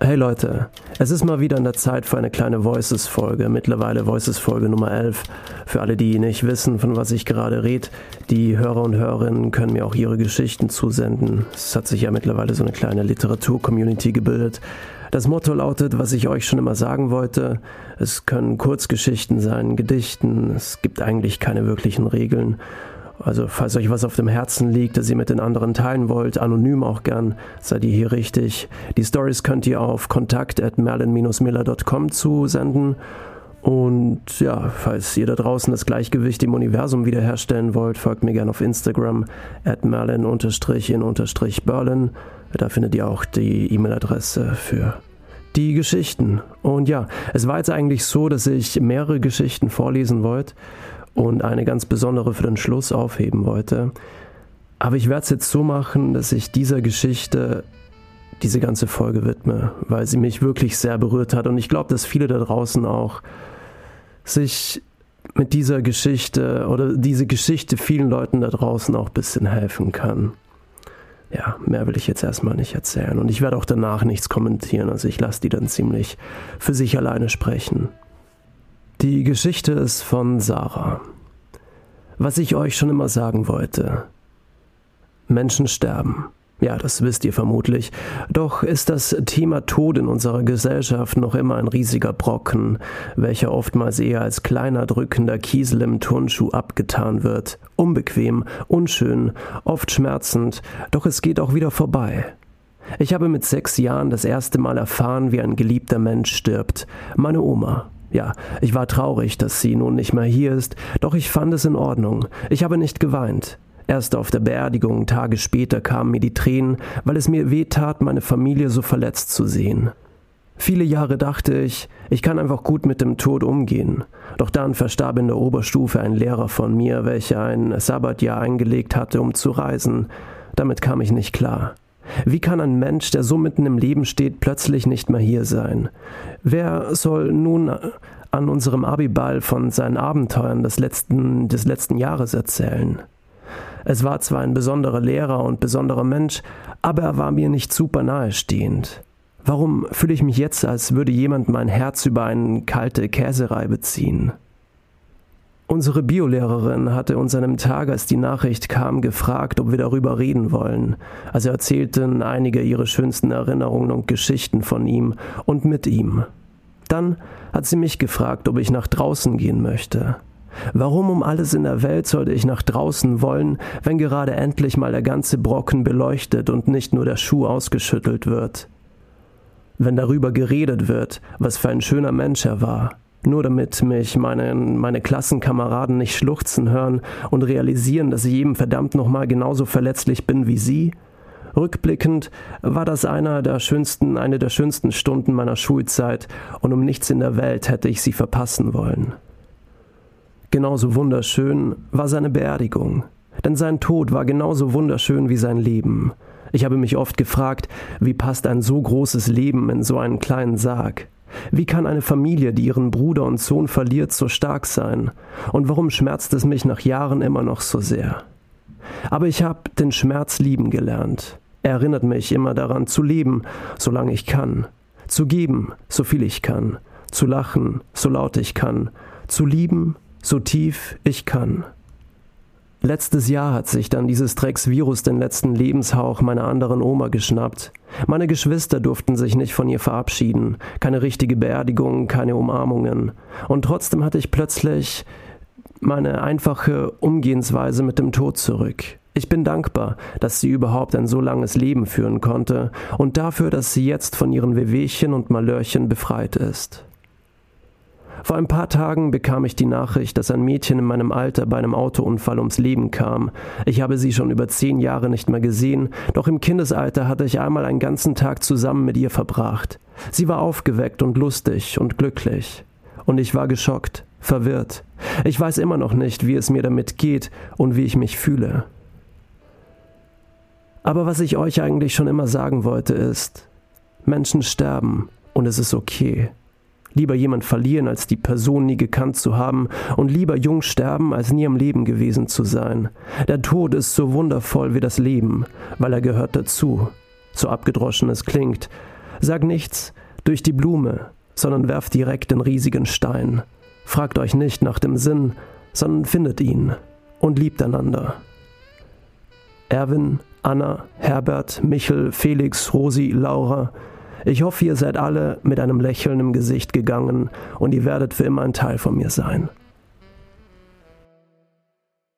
Hey Leute, es ist mal wieder an der Zeit für eine kleine Voices-Folge, mittlerweile Voices-Folge Nummer 11. Für alle, die nicht wissen, von was ich gerade rede, die Hörer und Hörerinnen können mir auch ihre Geschichten zusenden. Es hat sich ja mittlerweile so eine kleine Literatur-Community gebildet. Das Motto lautet, was ich euch schon immer sagen wollte, es können Kurzgeschichten sein, Gedichten, es gibt eigentlich keine wirklichen Regeln. Also falls euch was auf dem Herzen liegt, das ihr mit den anderen teilen wollt, anonym auch gern, seid ihr hier richtig. Die Stories könnt ihr auf kontakt@merlin-miller.com zusenden. Und ja, falls ihr da draußen das Gleichgewicht im Universum wiederherstellen wollt, folgt mir gerne auf Instagram at merlin-in-berlin. Da findet ihr auch die E-Mail-Adresse für die Geschichten. Und ja, es war jetzt eigentlich so, dass ich mehrere Geschichten vorlesen wollte und eine ganz besondere für den Schluss aufheben wollte. Aber ich werde es jetzt so machen, dass ich dieser Geschichte diese ganze Folge widme, weil sie mich wirklich sehr berührt hat. Und ich glaube, dass viele da draußen auch sich mit dieser Geschichte oder diese Geschichte vielen Leuten da draußen auch ein bisschen helfen kann. Ja, mehr will ich jetzt erstmal nicht erzählen. Und ich werde auch danach nichts kommentieren. Also ich lasse die dann ziemlich für sich alleine sprechen. Die Geschichte ist von Sarah. Was ich euch schon immer sagen wollte. Menschen sterben. Ja, das wisst ihr vermutlich. Doch ist das Thema Tod in unserer Gesellschaft noch immer ein riesiger Brocken, welcher oftmals eher als kleiner drückender Kiesel im Turnschuh abgetan wird. Unbequem, unschön, oft schmerzend, doch es geht auch wieder vorbei. Ich habe mit sechs Jahren das erste Mal erfahren, wie ein geliebter Mensch stirbt. Meine Oma. Ja, ich war traurig, dass sie nun nicht mehr hier ist, doch ich fand es in Ordnung. Ich habe nicht geweint. Erst auf der Beerdigung, Tage später, kamen mir die Tränen, weil es mir weh tat, meine Familie so verletzt zu sehen. Viele Jahre dachte ich, ich kann einfach gut mit dem Tod umgehen. Doch dann verstarb in der Oberstufe ein Lehrer von mir, welcher ein Sabbatjahr eingelegt hatte, um zu reisen. Damit kam ich nicht klar. Wie kann ein Mensch, der so mitten im Leben steht, plötzlich nicht mehr hier sein? Wer soll nun an unserem Abiball von seinen Abenteuern des letzten, des letzten Jahres erzählen? Es war zwar ein besonderer Lehrer und besonderer Mensch, aber er war mir nicht super nahestehend. Warum fühle ich mich jetzt, als würde jemand mein Herz über eine kalte Käserei ziehen? Unsere Biolehrerin hatte uns an einem Tag, als die Nachricht kam, gefragt, ob wir darüber reden wollen. Also erzählten einige ihre schönsten Erinnerungen und Geschichten von ihm und mit ihm. Dann hat sie mich gefragt, ob ich nach draußen gehen möchte. Warum um alles in der Welt sollte ich nach draußen wollen, wenn gerade endlich mal der ganze Brocken beleuchtet und nicht nur der Schuh ausgeschüttelt wird? Wenn darüber geredet wird, was für ein schöner Mensch er war, nur damit mich meine, meine Klassenkameraden nicht schluchzen hören und realisieren, dass ich eben verdammt nochmal genauso verletzlich bin wie sie? Rückblickend war das einer der schönsten, eine der schönsten Stunden meiner Schulzeit und um nichts in der Welt hätte ich sie verpassen wollen. Genauso wunderschön war seine Beerdigung, denn sein Tod war genauso wunderschön wie sein Leben. Ich habe mich oft gefragt, wie passt ein so großes Leben in so einen kleinen Sarg? Wie kann eine Familie, die ihren Bruder und Sohn verliert, so stark sein? Und warum schmerzt es mich nach Jahren immer noch so sehr? Aber ich habe den Schmerz lieben gelernt. Er erinnert mich immer daran, zu leben, solange ich kann, zu geben, so viel ich kann, zu lachen, so laut ich kann, zu lieben, so tief ich kann. Letztes Jahr hat sich dann dieses Drecksvirus den letzten Lebenshauch meiner anderen Oma geschnappt. Meine Geschwister durften sich nicht von ihr verabschieden, keine richtige Beerdigung, keine Umarmungen. Und trotzdem hatte ich plötzlich meine einfache Umgehensweise mit dem Tod zurück. Ich bin dankbar, dass sie überhaupt ein so langes Leben führen konnte und dafür, dass sie jetzt von ihren Wehwehchen und Malörchen befreit ist. Vor ein paar Tagen bekam ich die Nachricht, dass ein Mädchen in meinem Alter bei einem Autounfall ums Leben kam. Ich habe sie schon über zehn Jahre nicht mehr gesehen, doch im Kindesalter hatte ich einmal einen ganzen Tag zusammen mit ihr verbracht. Sie war aufgeweckt und lustig und glücklich. Und ich war geschockt, verwirrt. Ich weiß immer noch nicht, wie es mir damit geht und wie ich mich fühle. Aber was ich euch eigentlich schon immer sagen wollte ist, Menschen sterben und es ist okay. Lieber jemand verlieren, als die Person nie gekannt zu haben, und lieber jung sterben, als nie am Leben gewesen zu sein. Der Tod ist so wundervoll wie das Leben, weil er gehört dazu. So abgedroschen es klingt. Sag nichts durch die Blume, sondern werft direkt den riesigen Stein. Fragt euch nicht nach dem Sinn, sondern findet ihn und liebt einander. Erwin, Anna, Herbert, Michel, Felix, Rosi, Laura, ich hoffe, ihr seid alle mit einem Lächeln im Gesicht gegangen und ihr werdet für immer ein Teil von mir sein.